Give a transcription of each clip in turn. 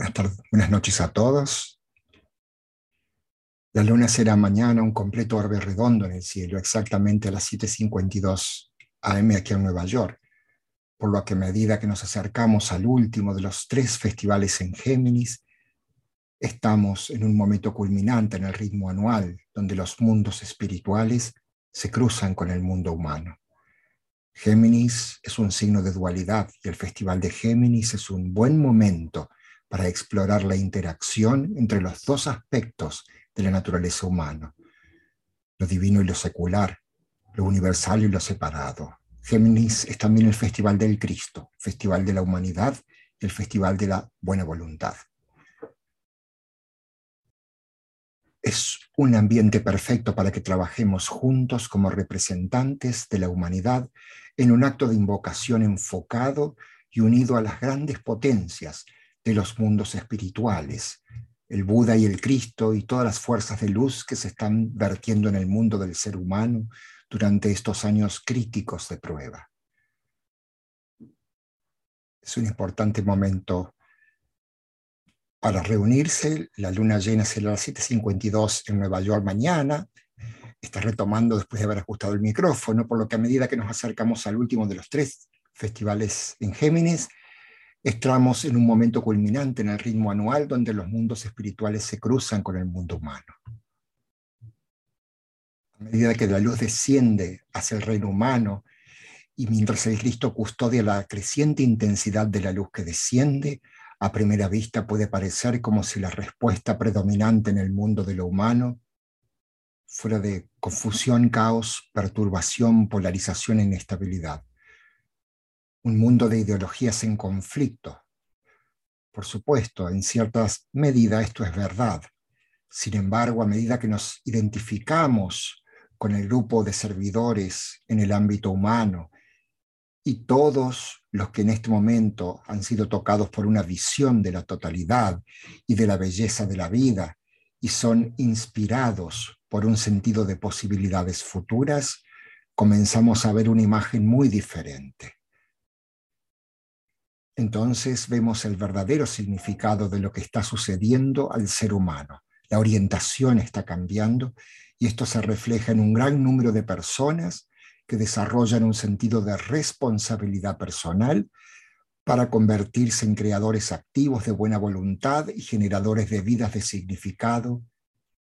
Buenas, tardes, buenas noches a todos. La luna será mañana un completo orbe redondo en el cielo, exactamente a las 7.52 am aquí en Nueva York, por lo que a medida que nos acercamos al último de los tres festivales en Géminis, estamos en un momento culminante en el ritmo anual, donde los mundos espirituales se cruzan con el mundo humano. Géminis es un signo de dualidad y el Festival de Géminis es un buen momento para explorar la interacción entre los dos aspectos de la naturaleza humana, lo divino y lo secular, lo universal y lo separado. Géminis es también el Festival del Cristo, Festival de la Humanidad el Festival de la Buena Voluntad. Es un ambiente perfecto para que trabajemos juntos como representantes de la humanidad en un acto de invocación enfocado y unido a las grandes potencias de los mundos espirituales, el Buda y el Cristo y todas las fuerzas de luz que se están vertiendo en el mundo del ser humano durante estos años críticos de prueba. Es un importante momento para reunirse. La luna llena será a las 7.52 en Nueva York mañana. Está retomando después de haber ajustado el micrófono, por lo que a medida que nos acercamos al último de los tres festivales en Géminis, Estamos en un momento culminante en el ritmo anual donde los mundos espirituales se cruzan con el mundo humano. A medida que la luz desciende hacia el reino humano y mientras el Cristo custodia la creciente intensidad de la luz que desciende, a primera vista puede parecer como si la respuesta predominante en el mundo de lo humano fuera de confusión, caos, perturbación, polarización e inestabilidad un mundo de ideologías en conflicto. Por supuesto, en cierta medida esto es verdad. Sin embargo, a medida que nos identificamos con el grupo de servidores en el ámbito humano y todos los que en este momento han sido tocados por una visión de la totalidad y de la belleza de la vida y son inspirados por un sentido de posibilidades futuras, comenzamos a ver una imagen muy diferente entonces vemos el verdadero significado de lo que está sucediendo al ser humano. La orientación está cambiando y esto se refleja en un gran número de personas que desarrollan un sentido de responsabilidad personal para convertirse en creadores activos de buena voluntad y generadores de vidas de significado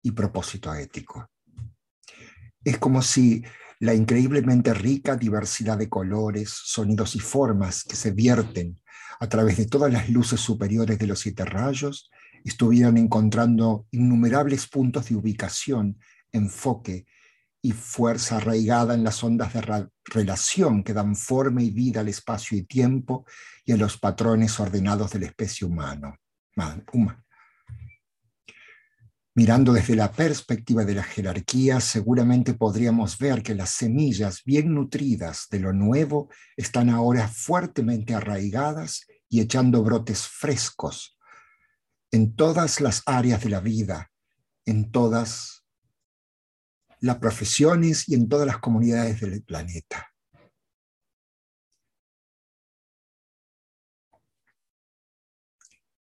y propósito ético. Es como si la increíblemente rica diversidad de colores, sonidos y formas que se vierten a través de todas las luces superiores de los siete rayos, estuvieron encontrando innumerables puntos de ubicación, enfoque y fuerza arraigada en las ondas de relación que dan forma y vida al espacio y tiempo y a los patrones ordenados de la especie humana. Mirando desde la perspectiva de la jerarquía, seguramente podríamos ver que las semillas bien nutridas de lo nuevo están ahora fuertemente arraigadas y echando brotes frescos en todas las áreas de la vida, en todas las profesiones y en todas las comunidades del planeta.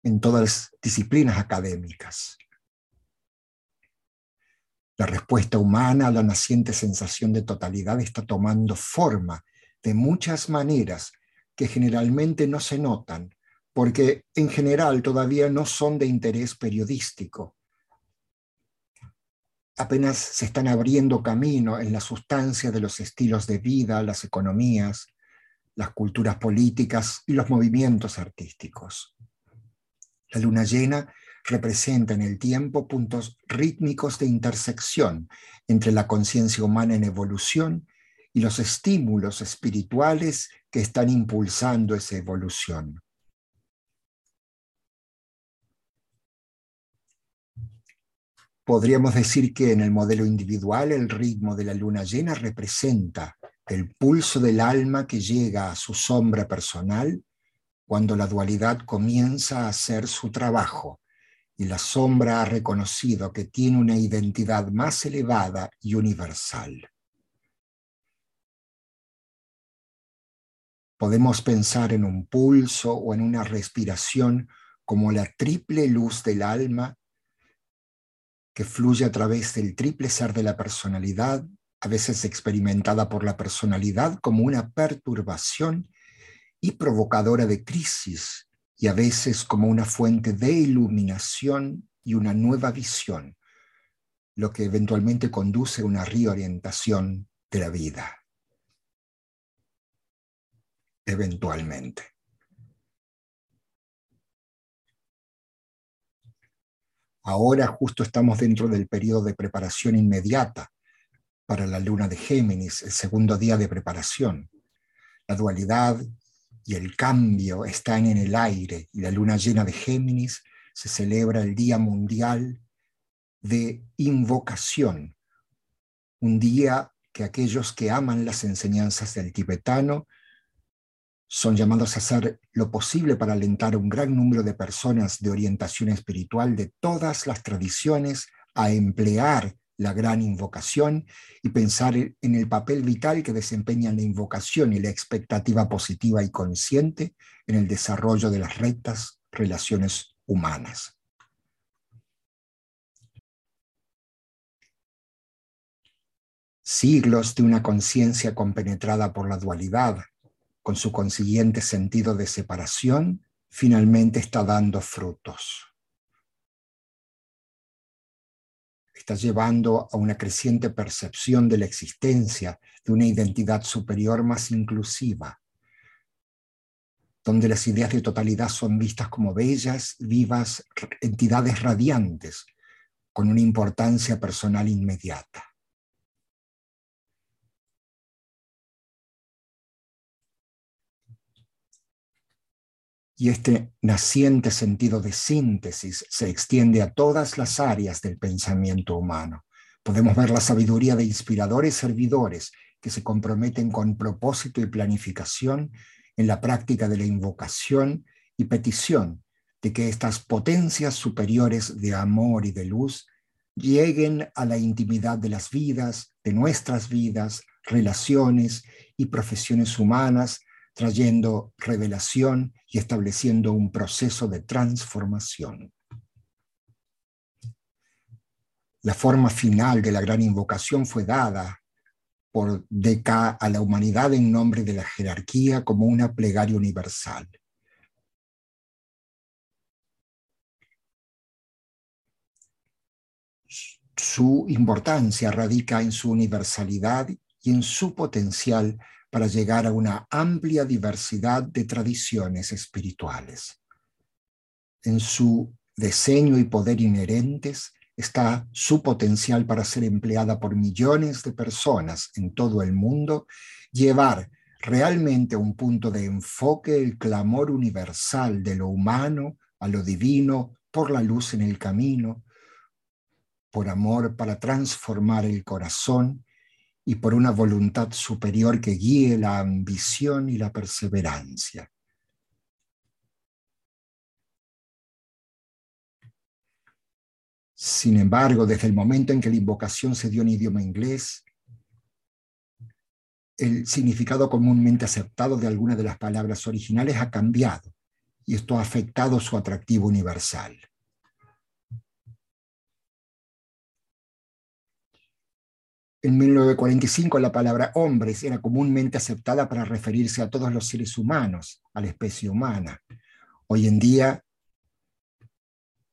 en todas las disciplinas académicas. La respuesta humana a la naciente sensación de totalidad está tomando forma de muchas maneras que generalmente no se notan, porque en general todavía no son de interés periodístico. Apenas se están abriendo camino en la sustancia de los estilos de vida, las economías, las culturas políticas y los movimientos artísticos. La luna llena representa en el tiempo puntos rítmicos de intersección entre la conciencia humana en evolución y los estímulos espirituales que están impulsando esa evolución. Podríamos decir que en el modelo individual el ritmo de la luna llena representa el pulso del alma que llega a su sombra personal cuando la dualidad comienza a hacer su trabajo y la sombra ha reconocido que tiene una identidad más elevada y universal. Podemos pensar en un pulso o en una respiración como la triple luz del alma que fluye a través del triple ser de la personalidad, a veces experimentada por la personalidad como una perturbación y provocadora de crisis, y a veces como una fuente de iluminación y una nueva visión, lo que eventualmente conduce a una reorientación de la vida. Eventualmente. Ahora justo estamos dentro del periodo de preparación inmediata para la luna de Géminis, el segundo día de preparación. La dualidad y el cambio están en el aire y la luna llena de Géminis se celebra el Día Mundial de Invocación, un día que aquellos que aman las enseñanzas del tibetano son llamados a hacer lo posible para alentar a un gran número de personas de orientación espiritual de todas las tradiciones a emplear la gran invocación y pensar en el papel vital que desempeña la invocación y la expectativa positiva y consciente en el desarrollo de las rectas relaciones humanas. Siglos de una conciencia compenetrada por la dualidad, con su consiguiente sentido de separación, finalmente está dando frutos. Está llevando a una creciente percepción de la existencia de una identidad superior más inclusiva, donde las ideas de totalidad son vistas como bellas, vivas entidades radiantes, con una importancia personal inmediata. Y este naciente sentido de síntesis se extiende a todas las áreas del pensamiento humano. Podemos ver la sabiduría de inspiradores servidores que se comprometen con propósito y planificación en la práctica de la invocación y petición de que estas potencias superiores de amor y de luz lleguen a la intimidad de las vidas, de nuestras vidas, relaciones y profesiones humanas, trayendo revelación y estableciendo un proceso de transformación. La forma final de la gran invocación fue dada por DK a la humanidad en nombre de la jerarquía como una plegaria universal. Su importancia radica en su universalidad y en su potencial para llegar a una amplia diversidad de tradiciones espirituales. En su diseño y poder inherentes está su potencial para ser empleada por millones de personas en todo el mundo, llevar realmente a un punto de enfoque el clamor universal de lo humano a lo divino por la luz en el camino, por amor para transformar el corazón y por una voluntad superior que guíe la ambición y la perseverancia. Sin embargo, desde el momento en que la invocación se dio en idioma inglés, el significado comúnmente aceptado de algunas de las palabras originales ha cambiado y esto ha afectado su atractivo universal. En 1945 la palabra hombres era comúnmente aceptada para referirse a todos los seres humanos, a la especie humana. Hoy en día,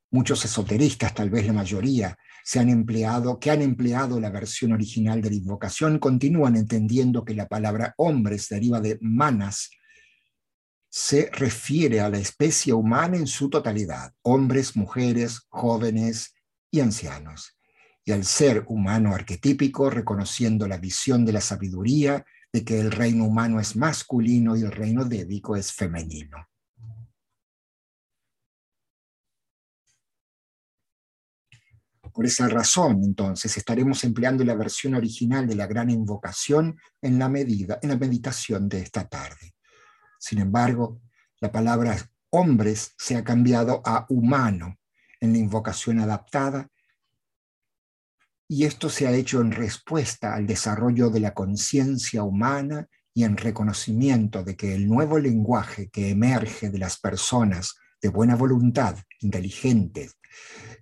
muchos esoteristas, tal vez la mayoría, se han empleado, que han empleado la versión original de la invocación, continúan entendiendo que la palabra hombres deriva de manas, se refiere a la especie humana en su totalidad, hombres, mujeres, jóvenes y ancianos y al ser humano arquetípico, reconociendo la visión de la sabiduría de que el reino humano es masculino y el reino débico es femenino. Por esa razón, entonces, estaremos empleando la versión original de la gran invocación en la, medida, en la meditación de esta tarde. Sin embargo, la palabra hombres se ha cambiado a humano en la invocación adaptada y esto se ha hecho en respuesta al desarrollo de la conciencia humana y en reconocimiento de que el nuevo lenguaje que emerge de las personas de buena voluntad, inteligentes,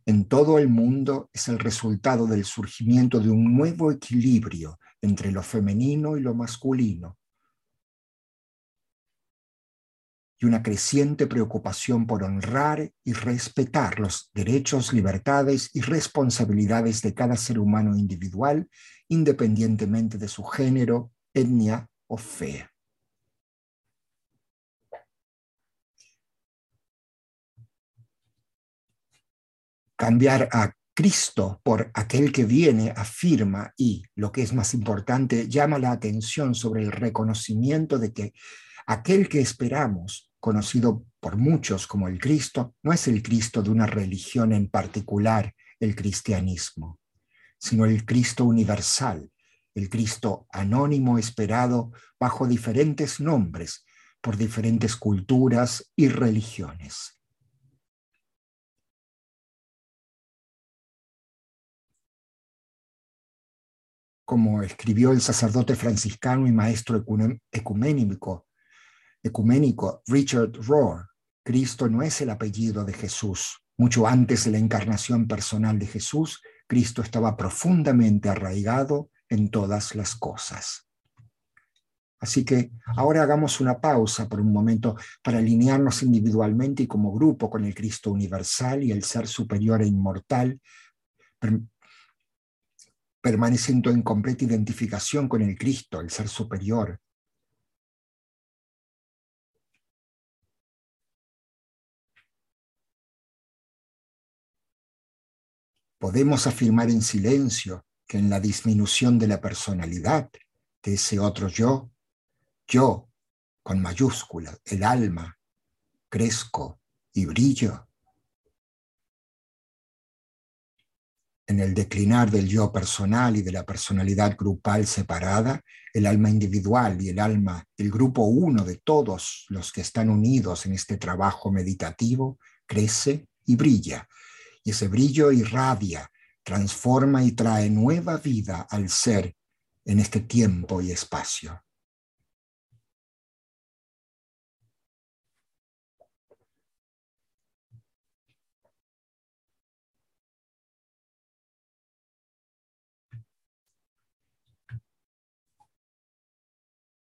en todo el mundo es el resultado del surgimiento de un nuevo equilibrio entre lo femenino y lo masculino, y una creciente preocupación por honrar y respetar los derechos, libertades y responsabilidades de cada ser humano individual, independientemente de su género, etnia o fe. Cambiar a Cristo por aquel que viene afirma y, lo que es más importante, llama la atención sobre el reconocimiento de que aquel que esperamos, conocido por muchos como el Cristo, no es el Cristo de una religión en particular, el cristianismo, sino el Cristo universal, el Cristo anónimo esperado bajo diferentes nombres por diferentes culturas y religiones. como escribió el sacerdote franciscano y maestro ecuménico, ecuménico Richard Rohr, Cristo no es el apellido de Jesús. Mucho antes de la encarnación personal de Jesús, Cristo estaba profundamente arraigado en todas las cosas. Así que ahora hagamos una pausa por un momento para alinearnos individualmente y como grupo con el Cristo universal y el ser superior e inmortal, permaneciendo en completa identificación con el Cristo, el ser superior. Podemos afirmar en silencio que en la disminución de la personalidad, de ese otro yo, yo, con mayúscula, el alma, crezco y brillo en el declinar del yo personal y de la personalidad grupal separada, el alma individual y el alma, el grupo uno de todos los que están unidos en este trabajo meditativo, crece y brilla. Y ese brillo irradia, transforma y trae nueva vida al ser en este tiempo y espacio.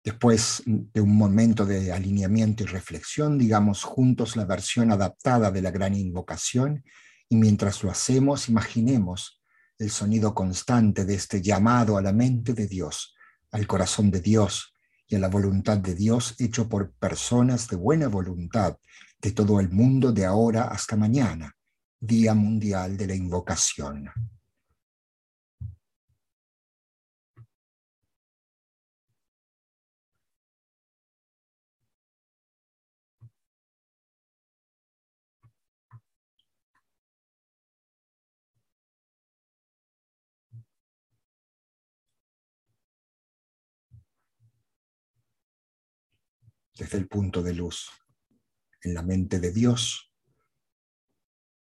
Después de un momento de alineamiento y reflexión, digamos juntos la versión adaptada de la gran invocación y mientras lo hacemos, imaginemos el sonido constante de este llamado a la mente de Dios, al corazón de Dios y a la voluntad de Dios hecho por personas de buena voluntad de todo el mundo de ahora hasta mañana, Día Mundial de la Invocación. Desde el punto de luz en la mente de Dios,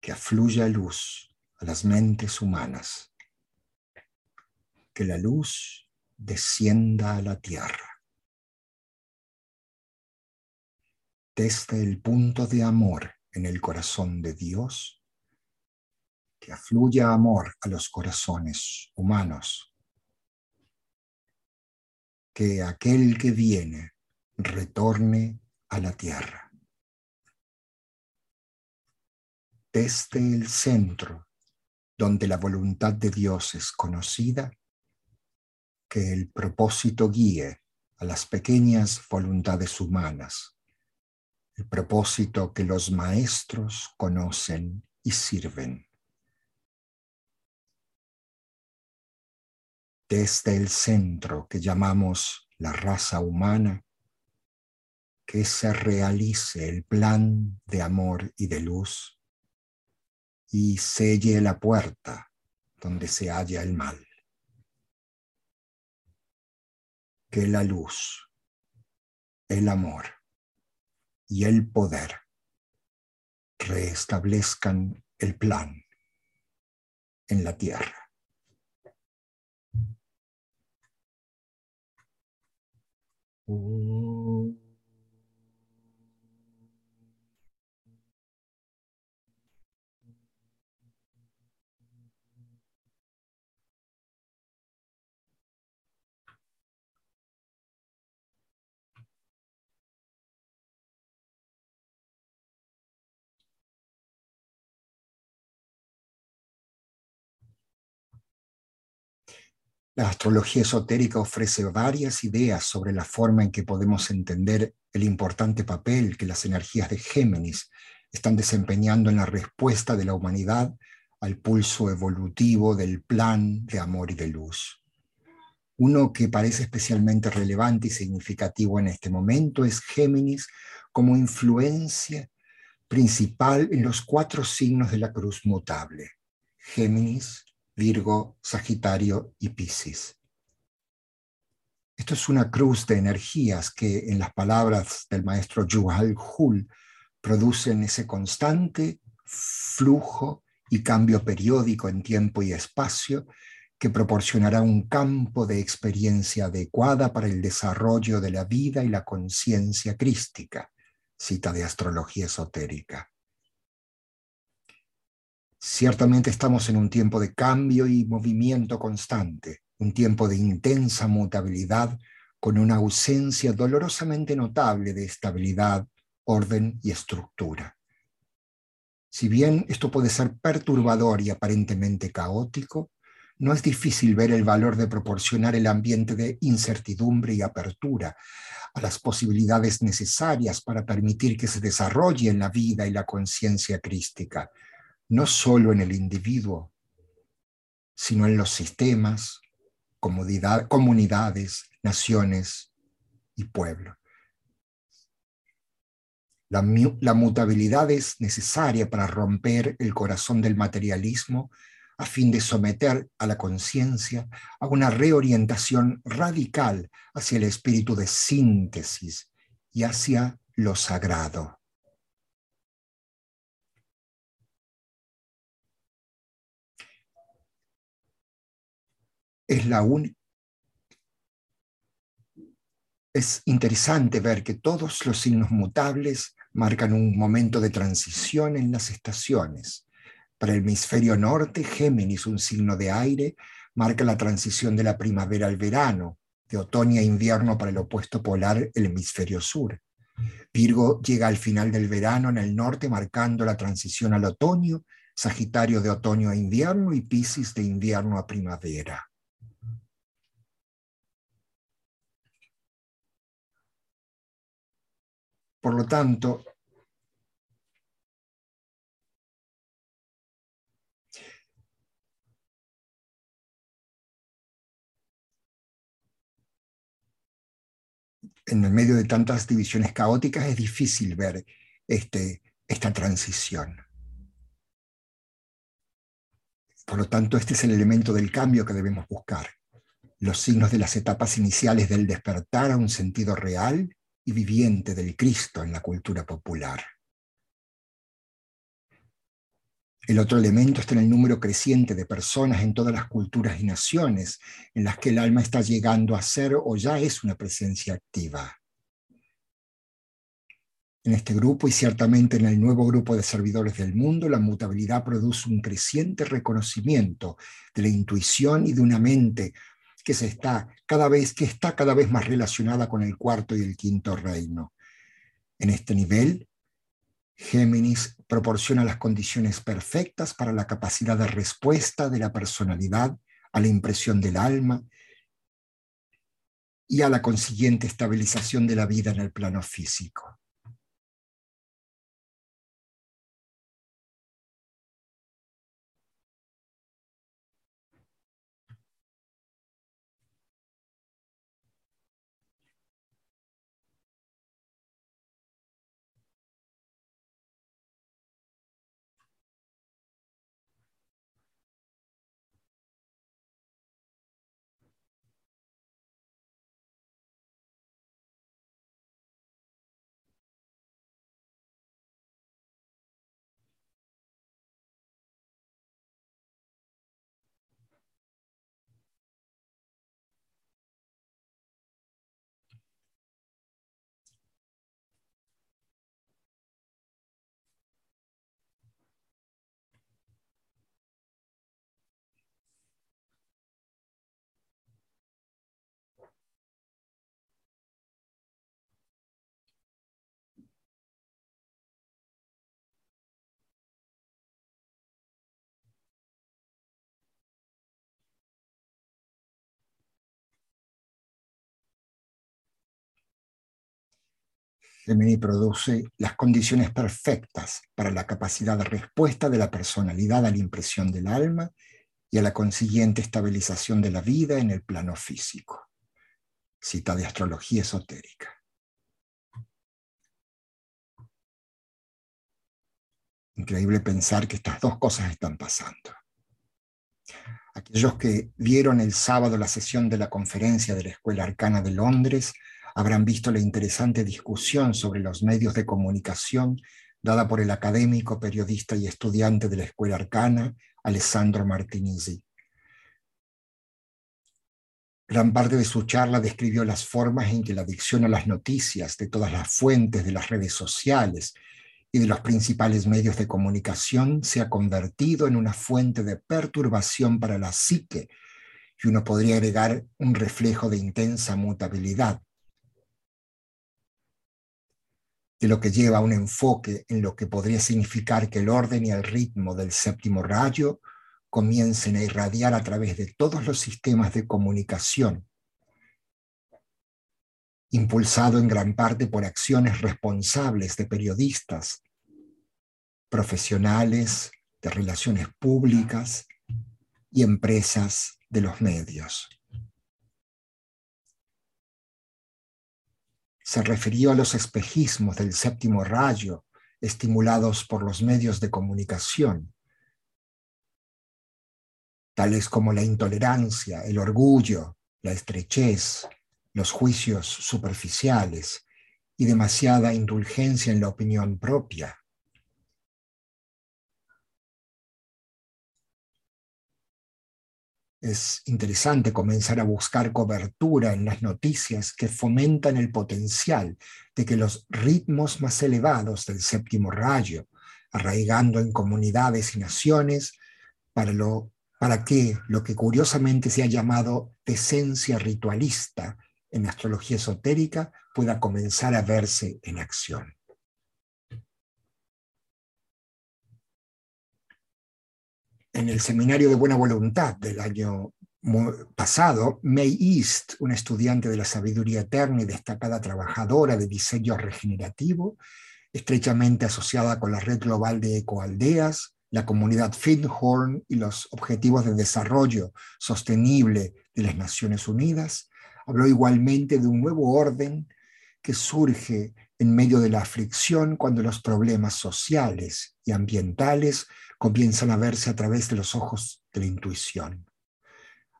que afluya luz a las mentes humanas, que la luz descienda a la tierra. Desde el punto de amor en el corazón de Dios, que afluya amor a los corazones humanos, que aquel que viene retorne a la tierra. Desde el centro, donde la voluntad de Dios es conocida, que el propósito guíe a las pequeñas voluntades humanas, el propósito que los maestros conocen y sirven. Desde el centro que llamamos la raza humana, que se realice el plan de amor y de luz y selle la puerta donde se halla el mal. Que la luz, el amor y el poder reestablezcan el plan en la tierra. La astrología esotérica ofrece varias ideas sobre la forma en que podemos entender el importante papel que las energías de Géminis están desempeñando en la respuesta de la humanidad al pulso evolutivo del plan de amor y de luz. Uno que parece especialmente relevante y significativo en este momento es Géminis como influencia principal en los cuatro signos de la cruz mutable. Géminis, Virgo, Sagitario y Piscis. Esto es una cruz de energías que, en las palabras del maestro Yuval Hul, producen ese constante flujo y cambio periódico en tiempo y espacio que proporcionará un campo de experiencia adecuada para el desarrollo de la vida y la conciencia crística, cita de astrología esotérica. Ciertamente estamos en un tiempo de cambio y movimiento constante, un tiempo de intensa mutabilidad con una ausencia dolorosamente notable de estabilidad, orden y estructura. Si bien esto puede ser perturbador y aparentemente caótico, no es difícil ver el valor de proporcionar el ambiente de incertidumbre y apertura a las posibilidades necesarias para permitir que se desarrolle en la vida y la conciencia crística, no solo en el individuo, sino en los sistemas, comunidades, naciones y pueblos. La, la, mutabilidad es necesaria para romper el corazón del materialismo a fin de someter a la conciencia a una reorientación radical hacia el espíritu de síntesis y hacia lo sagrado. Es la. Es interesante ver que todos los signos mutables marcan un momento de transición en las estaciones. Para el hemisferio norte, Géminis, un signo de aire, marca la transición de la primavera al verano, de otoño a invierno para el opuesto polar, el hemisferio sur. Virgo llega al final del verano en el norte, marcando la transición al otoño, Sagitario de otoño a invierno y Piscis de invierno a primavera. Por lo tanto, en el medio de tantas divisiones caóticas es difícil ver este, esta transición. Por lo tanto, este es el elemento del cambio que debemos buscar. Los signos de las etapas iniciales del despertar a un sentido real y viviente del Cristo en la cultura popular. El otro elemento está en el número creciente de personas en todas las culturas y naciones en las que el alma está llegando a ser o ya es una presencia activa. En este grupo y ciertamente en el nuevo grupo de servidores del mundo, la mutabilidad produce un creciente reconocimiento de la intuición y de una mente que, se está cada vez, que está cada vez más relacionada con el cuarto y el quinto reino. En este nivel, Géminis proporciona las condiciones perfectas para la capacidad de respuesta de la personalidad a la impresión del alma y a la consiguiente estabilización de la vida en el plano físico. Gemini produce las condiciones perfectas para la capacidad de respuesta de la personalidad a la impresión del alma y a la consiguiente estabilización de la vida en el plano físico. Cita de astrología esotérica. Increíble pensar que estas dos cosas están pasando. Aquellos que vieron el sábado la sesión de la conferencia de la Escuela Arcana de Londres habrán visto la interesante discusión sobre los medios de comunicación dada por el académico, periodista y estudiante de la Escuela Arcana, Alessandro Martinizzi. Gran parte de su charla describió las formas en que la adicción a las noticias de todas las fuentes de las redes sociales y de los principales medios de comunicación se ha convertido en una fuente de perturbación para la psique y uno podría agregar un reflejo de intensa mutabilidad, de lo que lleva a un enfoque en lo que podría significar que el orden y el ritmo del séptimo rayo comiencen a irradiar a través de todos los sistemas de comunicación, impulsado en gran parte por acciones responsables de periodistas, profesionales de relaciones públicas y empresas de los medios. Se refirió a los espejismos del séptimo rayo estimulados por los medios de comunicación, tales como la intolerancia, el orgullo, la estrechez, los juicios superficiales y demasiada indulgencia en la opinión propia. Es interesante comenzar a buscar cobertura en las noticias que fomentan el potencial de que los ritmos más elevados del séptimo rayo, arraigando en comunidades y naciones, para, lo, para que lo que curiosamente se ha llamado esencia ritualista en astrología esotérica pueda comenzar a verse en acción. En el seminario de buena voluntad del año pasado, May East, una estudiante de la sabiduría eterna y destacada trabajadora de diseño regenerativo, estrechamente asociada con la red global de ecoaldeas, la comunidad Findhorn y los objetivos de desarrollo sostenible de las Naciones Unidas, habló igualmente de un nuevo orden que surge en medio de la aflicción cuando los problemas sociales y ambientales comienzan a verse a través de los ojos de la intuición.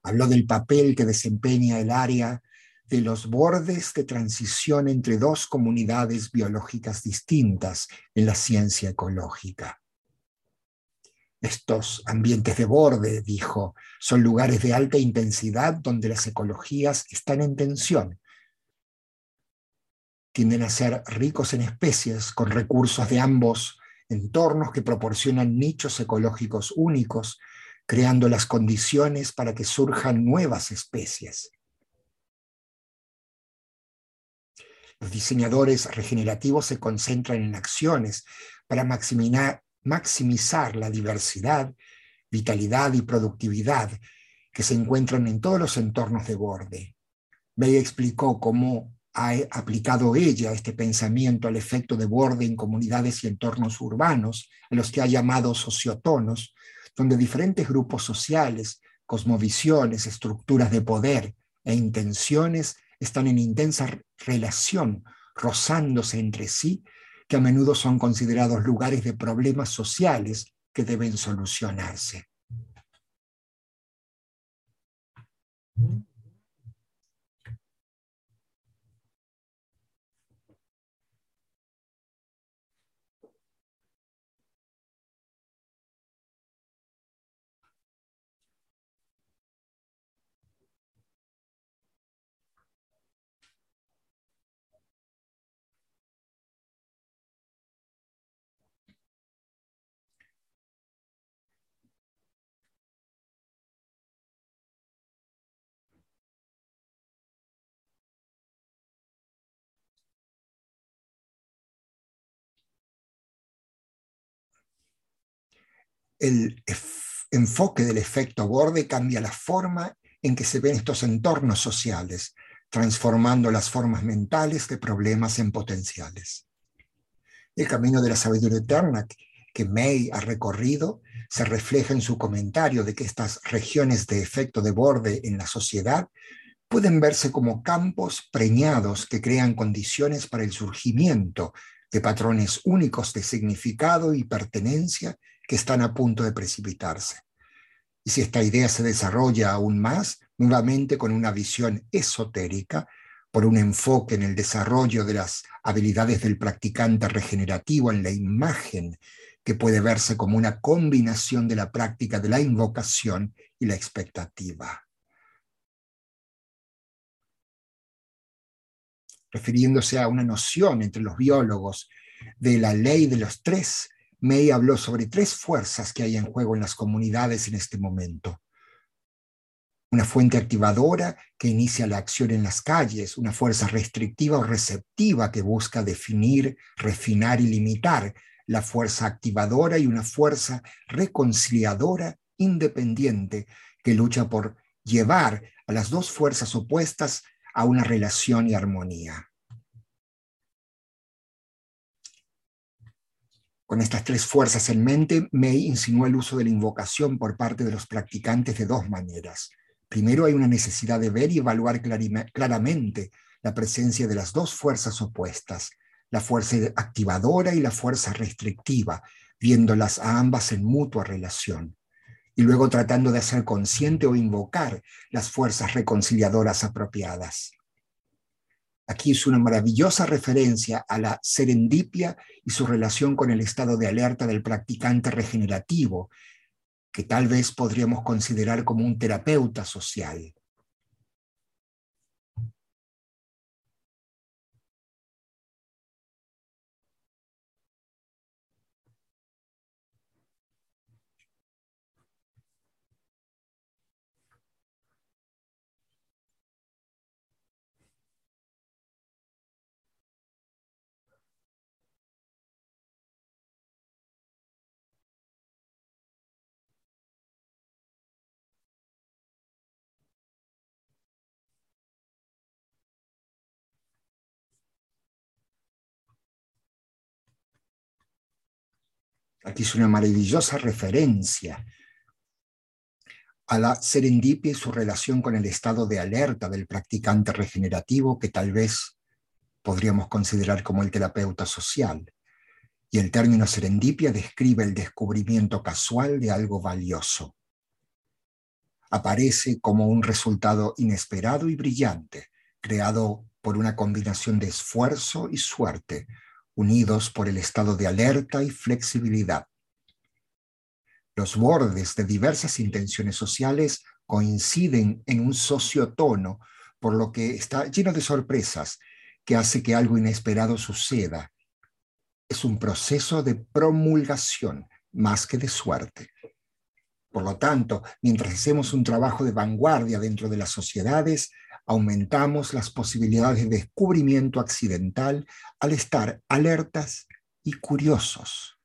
Habló del papel que desempeña el área de los bordes de transición entre dos comunidades biológicas distintas en la ciencia ecológica. Estos ambientes de borde, dijo, son lugares de alta intensidad donde las ecologías están en tensión. Tienden a ser ricos en especies con recursos de ambos entornos que proporcionan nichos ecológicos únicos, creando las condiciones para que surjan nuevas especies. Los diseñadores regenerativos se concentran en acciones para maximizar la diversidad, vitalidad y productividad que se encuentran en todos los entornos de borde. May explicó cómo ha aplicado ella este pensamiento al efecto de borde en comunidades y entornos urbanos, a los que ha llamado sociotonos, donde diferentes grupos sociales, cosmovisiones, estructuras de poder e intenciones están en intensa relación, rozándose entre sí, que a menudo son considerados lugares de problemas sociales que deben solucionarse. El enfoque del efecto borde cambia la forma en que se ven estos entornos sociales, transformando las formas mentales de problemas en potenciales. El camino de la sabiduría eterna que May ha recorrido se refleja en su comentario de que estas regiones de efecto de borde en la sociedad pueden verse como campos preñados que crean condiciones para el surgimiento de patrones únicos de significado y pertenencia que están a punto de precipitarse. Y si esta idea se desarrolla aún más, nuevamente con una visión esotérica, por un enfoque en el desarrollo de las habilidades del practicante regenerativo en la imagen, que puede verse como una combinación de la práctica de la invocación y la expectativa. Refiriéndose a una noción entre los biólogos de la ley de los tres, May habló sobre tres fuerzas que hay en juego en las comunidades en este momento una fuente activadora que inicia la acción en las calles, una fuerza restrictiva o receptiva que busca definir, refinar y limitar, la fuerza activadora y una fuerza reconciliadora independiente que lucha por llevar a las dos fuerzas opuestas a una relación y armonía. Con estas tres fuerzas en mente, May insinuó el uso de la invocación por parte de los practicantes de dos maneras. Primero hay una necesidad de ver y evaluar claramente la presencia de las dos fuerzas opuestas, la fuerza activadora y la fuerza restrictiva, viéndolas a ambas en mutua relación, y luego tratando de hacer consciente o invocar las fuerzas reconciliadoras apropiadas. Aquí es una maravillosa referencia a la serendipia y su relación con el estado de alerta del practicante regenerativo, que tal vez podríamos considerar como un terapeuta social. Aquí es una maravillosa referencia a la serendipia y su relación con el estado de alerta del practicante regenerativo que tal vez podríamos considerar como el terapeuta social. Y el término serendipia describe el descubrimiento casual de algo valioso. Aparece como un resultado inesperado y brillante, creado por una combinación de esfuerzo y suerte, unidos por el estado de alerta y flexibilidad. Los bordes de diversas intenciones sociales coinciden en un sociotono, por lo que está lleno de sorpresas que hace que algo inesperado suceda. Es un proceso de promulgación más que de suerte. Por lo tanto, mientras hacemos un trabajo de vanguardia dentro de las sociedades, aumentamos las posibilidades de descubrimiento accidental al estar alertas y curiosos.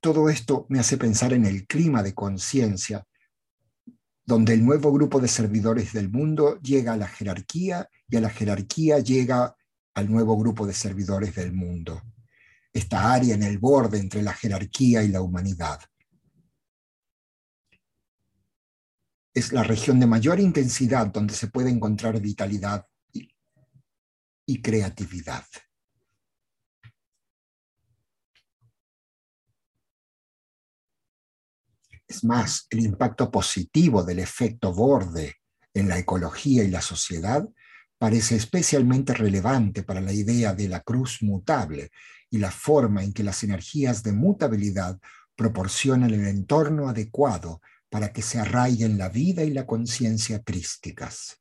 Todo esto me hace pensar en el clima de conciencia donde el nuevo grupo de servidores del mundo llega a la jerarquía y a la jerarquía llega al nuevo grupo de servidores del mundo, esta área en el borde entre la jerarquía y la humanidad. Es la región de mayor intensidad donde se puede encontrar vitalidad y, creatividad. Es más, el impacto positivo del efecto borde en la ecología y la sociedad parece especialmente relevante para la idea de la cruz mutable y la forma en que las energías de mutabilidad proporcionan el entorno adecuado para que se arraiguen la vida y la conciencia crísticas.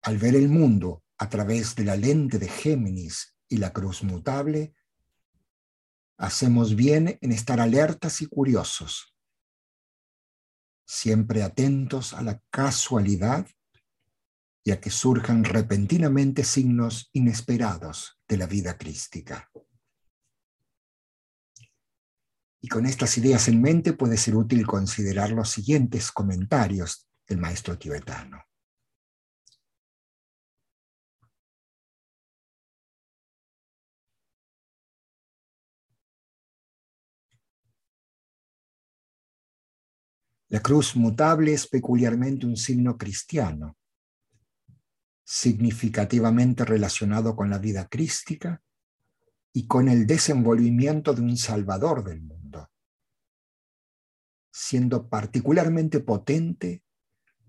Al ver el mundo a través de la lente de Géminis y la cruz mutable, hacemos bien en estar alertas y curiosos siempre atentos a la casualidad y a que surjan repentinamente signos inesperados de la vida crística. Y con estas ideas en mente puede ser útil considerar los siguientes comentarios del maestro tibetano. La cruz mutable es peculiarmente un signo cristiano, significativamente relacionado con la vida crística y con el desenvolvimiento de un Salvador del mundo, siendo particularmente potente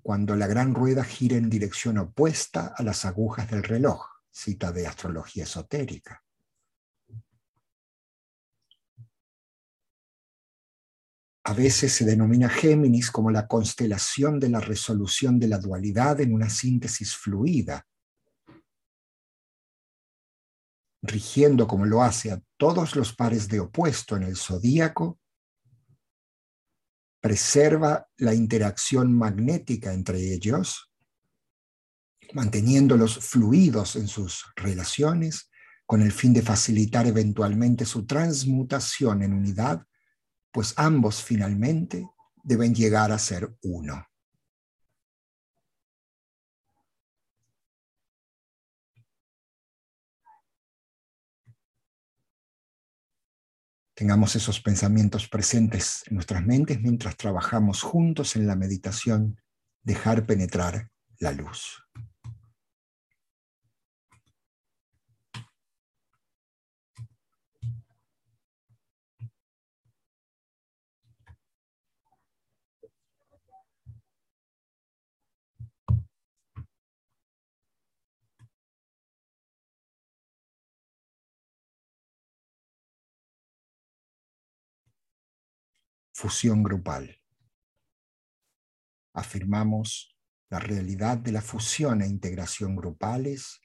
cuando la gran rueda gira en dirección opuesta a las agujas del reloj, cita de astrología esotérica. A veces se denomina Géminis como la constelación de la resolución de la dualidad en una síntesis fluida, rigiendo como lo hace a todos los pares de opuesto en el zodíaco, preserva la interacción magnética entre ellos, manteniéndolos fluidos en sus relaciones con el fin de facilitar eventualmente su transmutación en unidad pues ambos finalmente deben llegar a ser uno. Tengamos esos pensamientos presentes en nuestras mentes mientras trabajamos juntos en la meditación, dejar penetrar la luz. Fusión grupal. Afirmamos la realidad de la fusión e integración grupales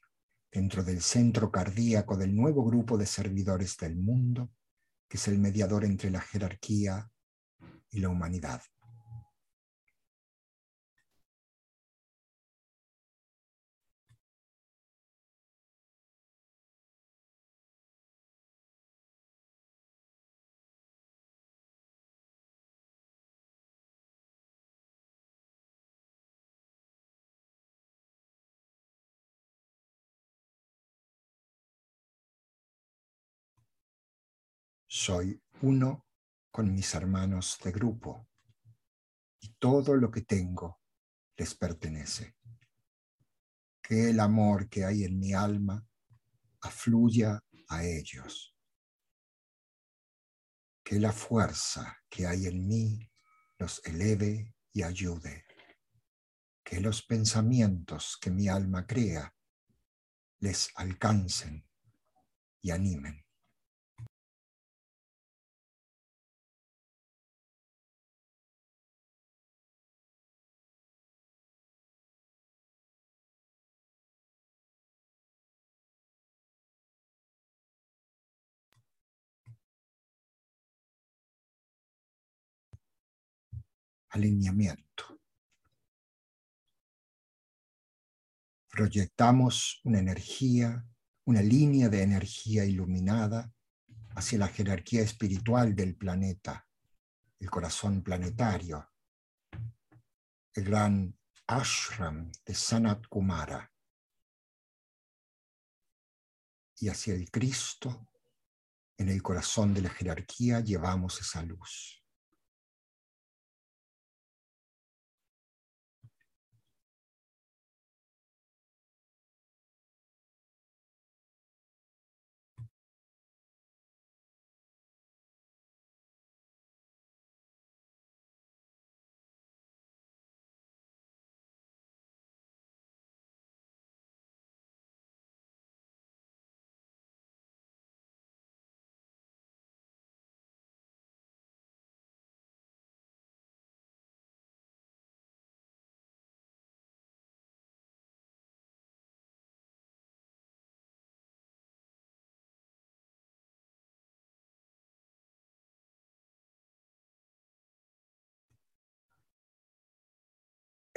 dentro del centro cardíaco del nuevo grupo de servidores del mundo, que es el mediador entre la jerarquía y la humanidad. Soy uno con mis hermanos de grupo y todo lo que tengo les pertenece. Que el amor que hay en mi alma afluya a ellos. Que la fuerza que hay en mí los eleve y ayude. Que los pensamientos que mi alma crea les alcancen y animen. Alineamiento. Proyectamos una energía, una línea de energía iluminada hacia la jerarquía espiritual del planeta, el corazón planetario, el gran ashram de Sanat Kumara, y hacia el Cristo, en el corazón de la jerarquía llevamos esa luz.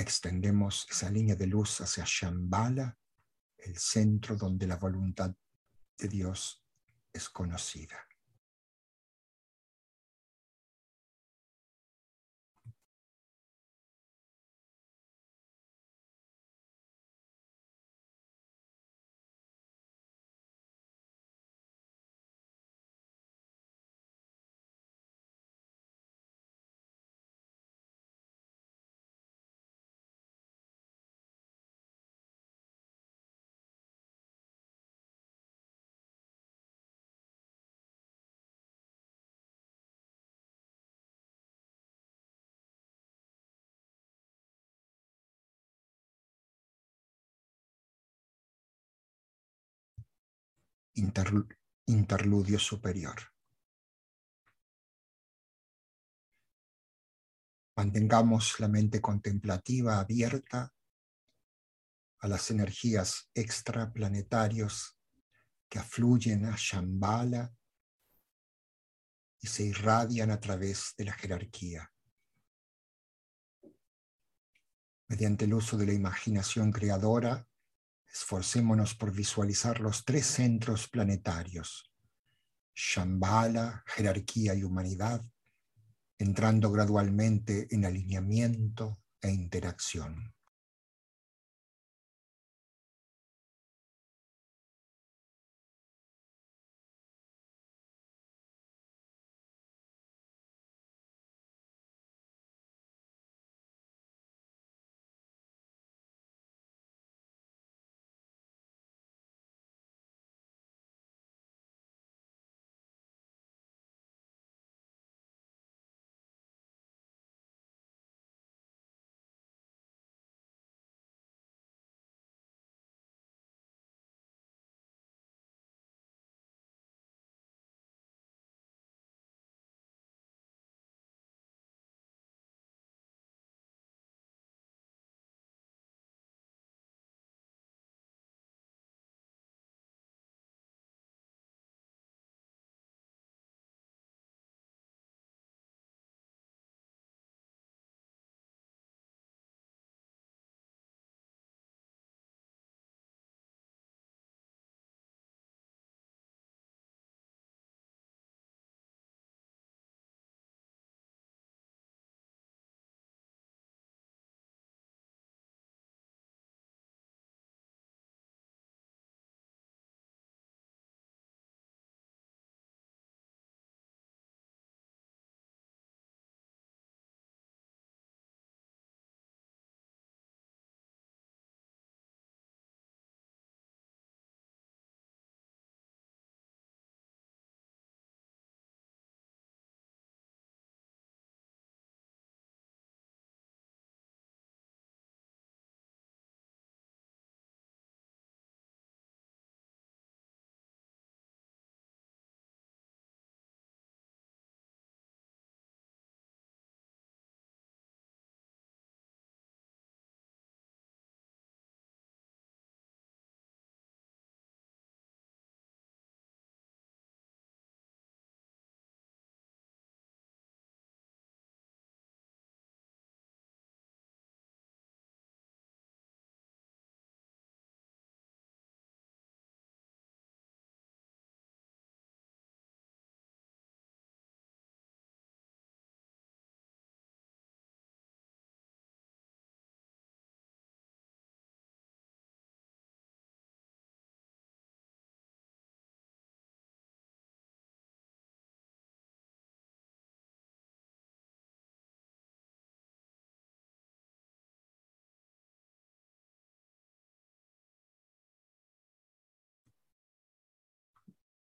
Extendemos esa línea de luz hacia Shambhala, el centro donde la voluntad de Dios es conocida. Interludio superior. Mantengamos la mente contemplativa abierta a las energías extraplanetarios que afluyen a Shambhala y se irradian a través de la jerarquía. Mediante el uso de la imaginación creadora, Esforcémonos por visualizar los tres centros planetarios, Shambhala, jerarquía y humanidad, entrando gradualmente en alineamiento e interacción.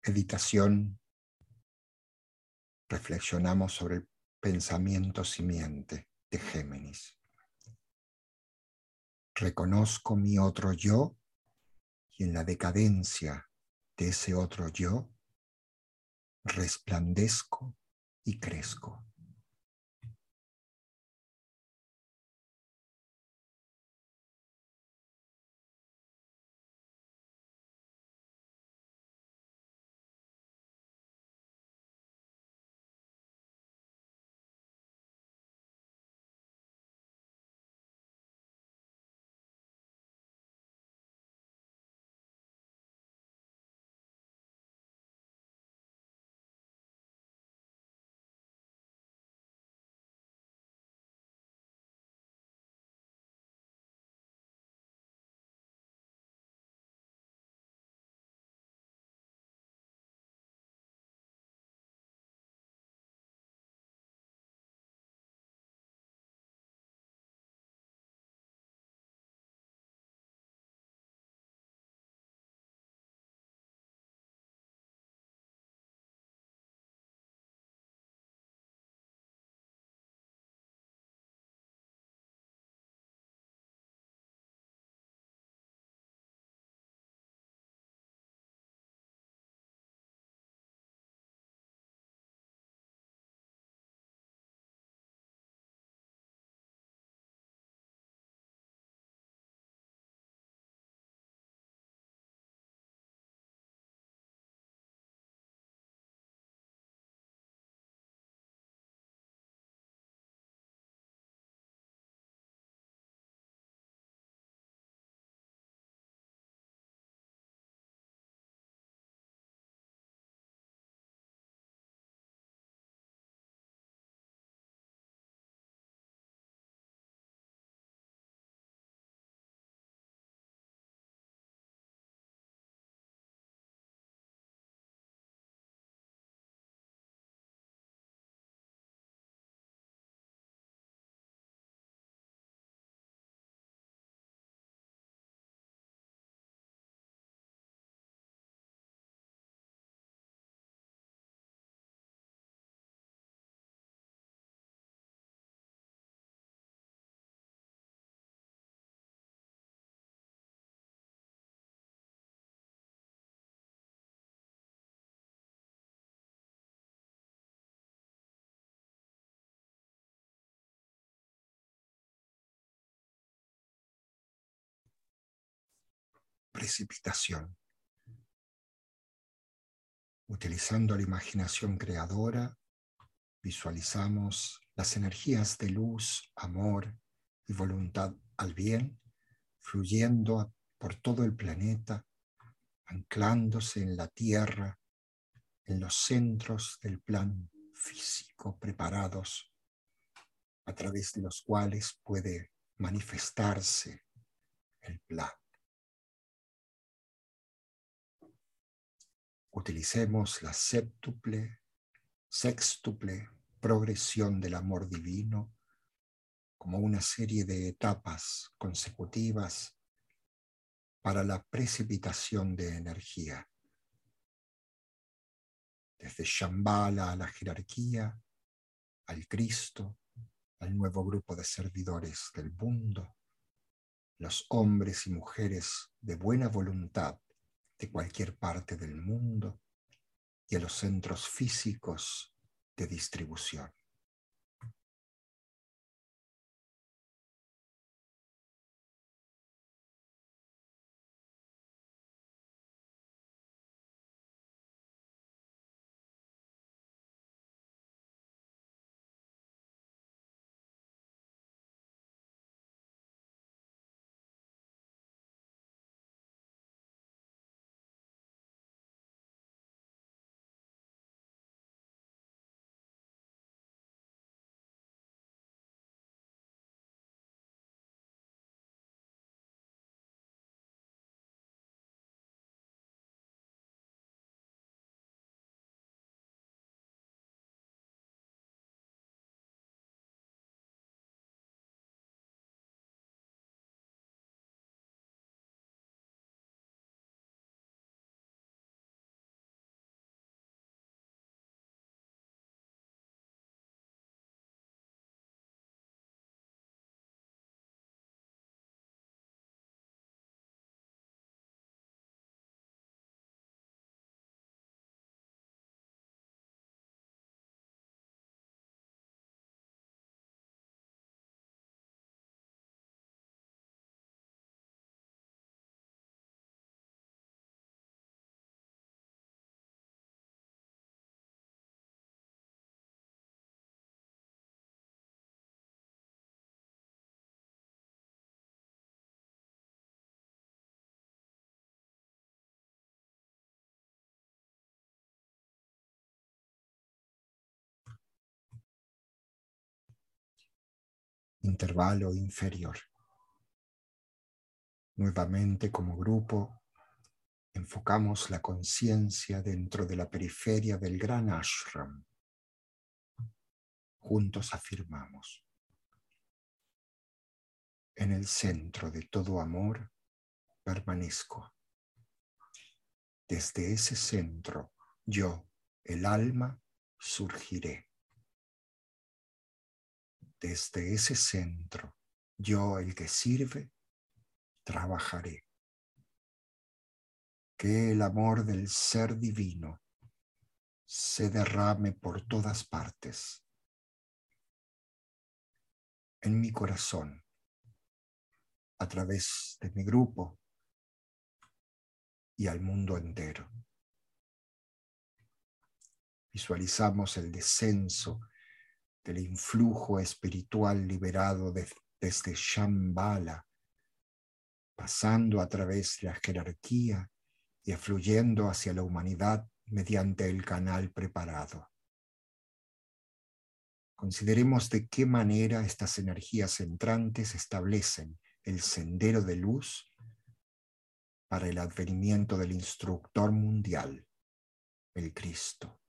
Meditación reflexionamos sobre el pensamiento simiente de Géminis. Reconozco mi otro yo y en la decadencia de ese otro yo resplandezco y crezco. Precipitación. Utilizando la imaginación creadora, visualizamos las energías de luz, amor y voluntad al bien fluyendo por todo el planeta, anclándose en la Tierra, en los centros del plan físico preparados, a través de los cuales puede manifestarse el plan. Utilicemos la séptuple, sextuple progresión del amor divino como una serie de etapas consecutivas para la precipitación de energía. Desde Shambhala a la jerarquía, al Cristo, al nuevo grupo de servidores del mundo, los hombres y mujeres de buena voluntad de cualquier parte del mundo y a los centros físicos de distribución. Intervalo inferior. Nuevamente como grupo, enfocamos la conciencia dentro de la periferia del gran ashram. Juntos afirmamos, en el centro de todo amor permanezco. Desde ese centro, yo, el alma, surgiré desde ese centro, yo el que sirve, trabajaré. Que el amor del ser divino se derrame por todas partes, en mi corazón, a través de mi grupo y al mundo entero. Visualizamos el descenso del influjo espiritual liberado desde Shambhala, pasando a través de la jerarquía y afluyendo hacia la humanidad mediante el canal preparado. Consideremos de qué manera estas energías entrantes establecen el sendero de luz para el advenimiento del instructor mundial, el Cristo.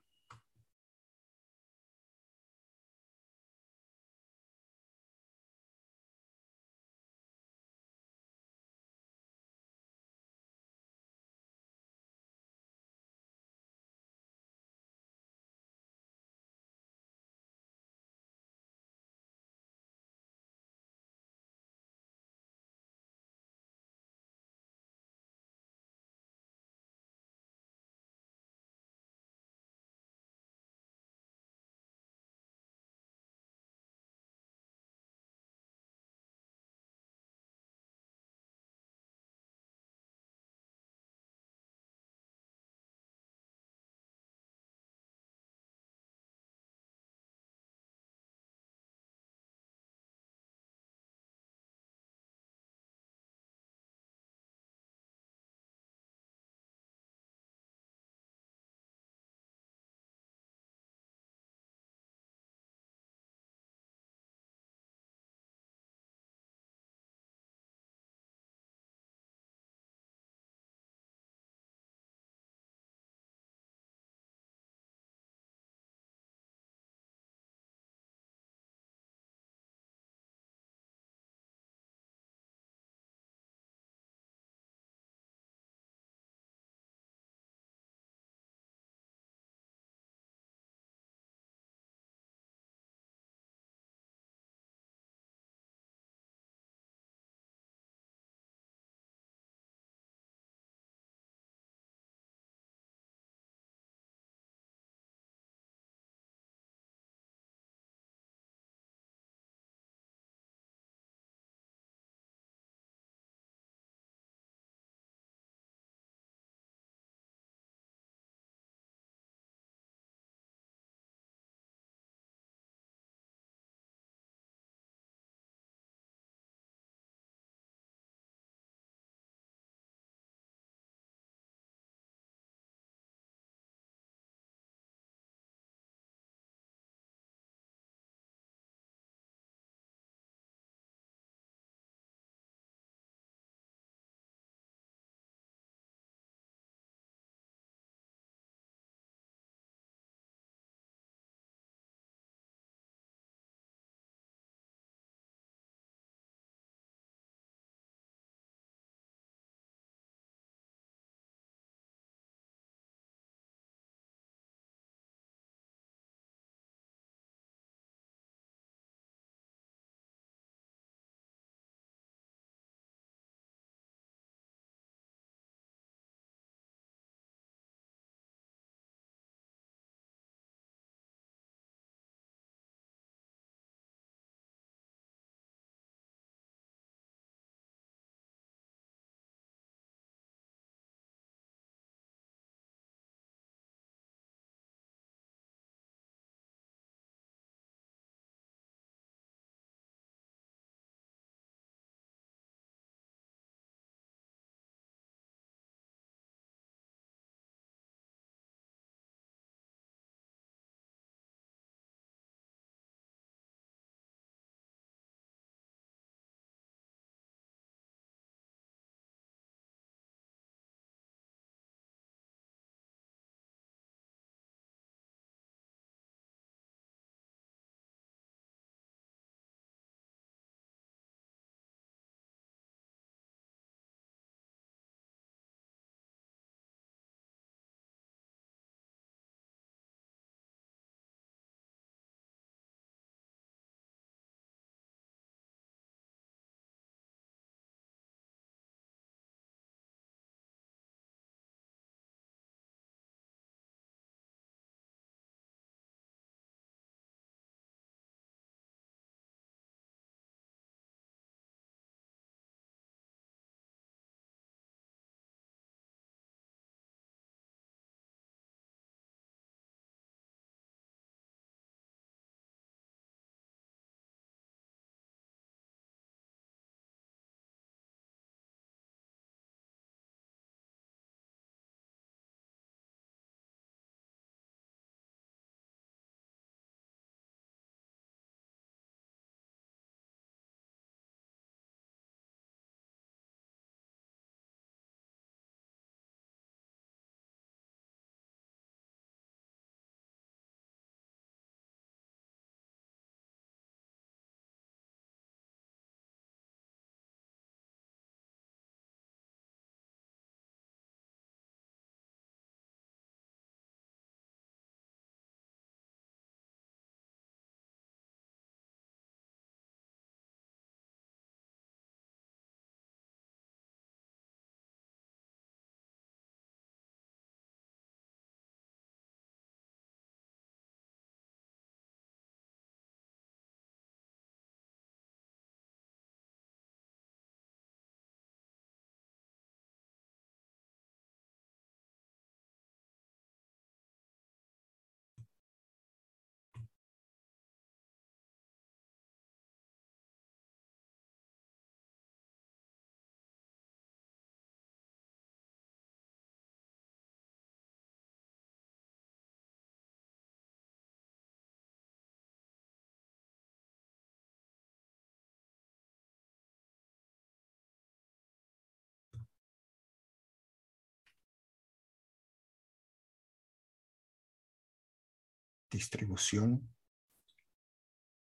Distribución.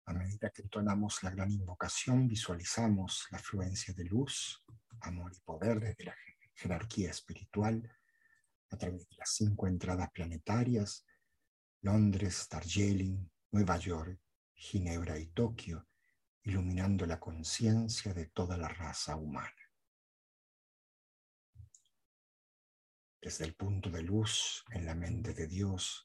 A medida que entonamos la gran invocación, visualizamos la fluencia de luz, amor y poder desde la jerarquía espiritual a través de las cinco entradas planetarias, Londres, Darjeeling, Nueva York, Ginebra y Tokio, iluminando la conciencia de toda la raza humana. Desde el punto de luz en la mente de Dios,